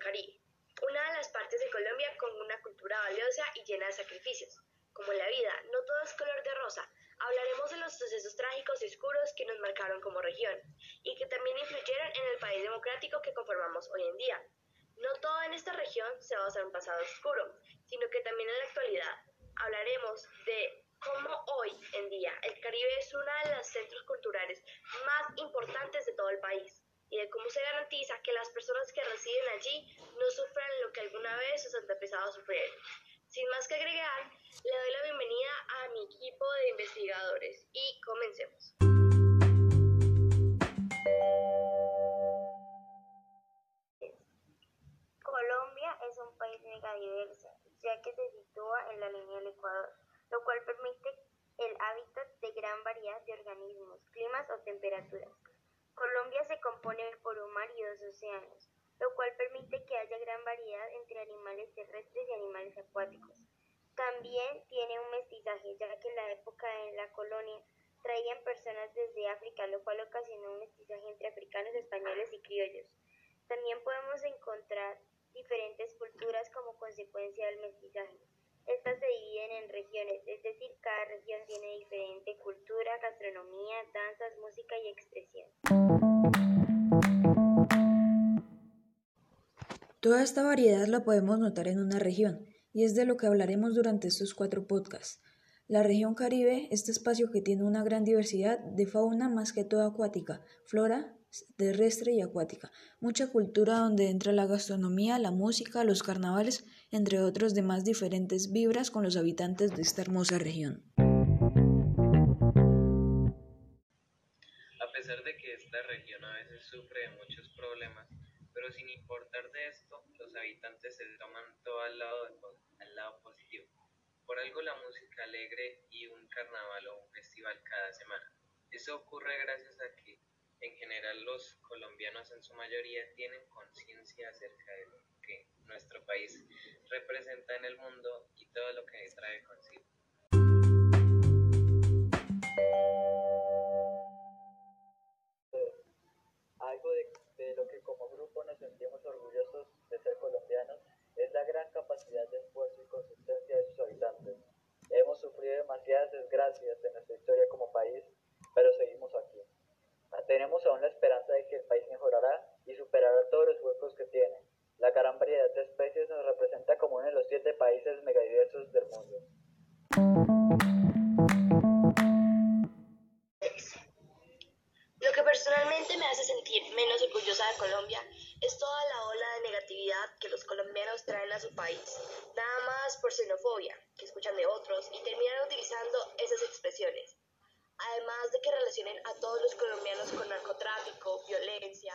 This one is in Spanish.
Caribe, una de las partes de Colombia con una cultura valiosa y llena de sacrificios. Como la vida, no todo es color de rosa. Hablaremos de los sucesos trágicos y oscuros que nos marcaron como región y que también influyeron en el país democrático que conformamos hoy en día. No todo en esta región se basa en un pasado oscuro, sino que también en la actualidad. Hablaremos de cómo hoy en día el Caribe es uno de los centros culturales más importantes de todo el país y de cómo se garantiza que las personas que residen allí no sufran lo que alguna vez sus antepasados sufrieron. Sin más que agregar, le doy la bienvenida a mi equipo de investigadores y comencemos. Colombia es un país megadiverso, ya que se sitúa en la línea del Ecuador, lo cual permite el hábitat de gran variedad de organismos, climas o temperaturas. Colombia se compone por un mar y dos océanos, lo cual permite que haya gran variedad entre animales terrestres y animales acuáticos. También tiene un mestizaje, ya que en la época de la colonia traían personas desde África, lo cual ocasionó un mestizaje entre africanos, españoles y criollos. También podemos encontrar diferentes culturas como consecuencia del mestizaje. Estas se dividen en regiones, es decir, cada región tiene diferente cultura, gastronomía, danzas, música y expresión. Toda esta variedad la podemos notar en una región, y es de lo que hablaremos durante estos cuatro podcasts. La región Caribe, este espacio que tiene una gran diversidad de fauna más que todo acuática, flora terrestre y acuática, mucha cultura donde entra la gastronomía, la música, los carnavales, entre otros demás diferentes vibras con los habitantes de esta hermosa región. A pesar de que esta región a veces sufre de muchos problemas, pero sin importar de esto, los habitantes se toman todo al lado, al lado positivo. Por algo la música alegre y un carnaval o un festival cada semana. Eso ocurre gracias a que en general los colombianos en su mayoría tienen conciencia acerca de lo que nuestro país representa en el mundo y todo lo que trae consigo. Países megadiversos del mundo. Lo que personalmente me hace sentir menos orgullosa de Colombia es toda la ola de negatividad que los colombianos traen a su país, nada más por xenofobia, que escuchan de otros y terminan utilizando esas expresiones además de que relacionen a todos los colombianos con narcotráfico, violencia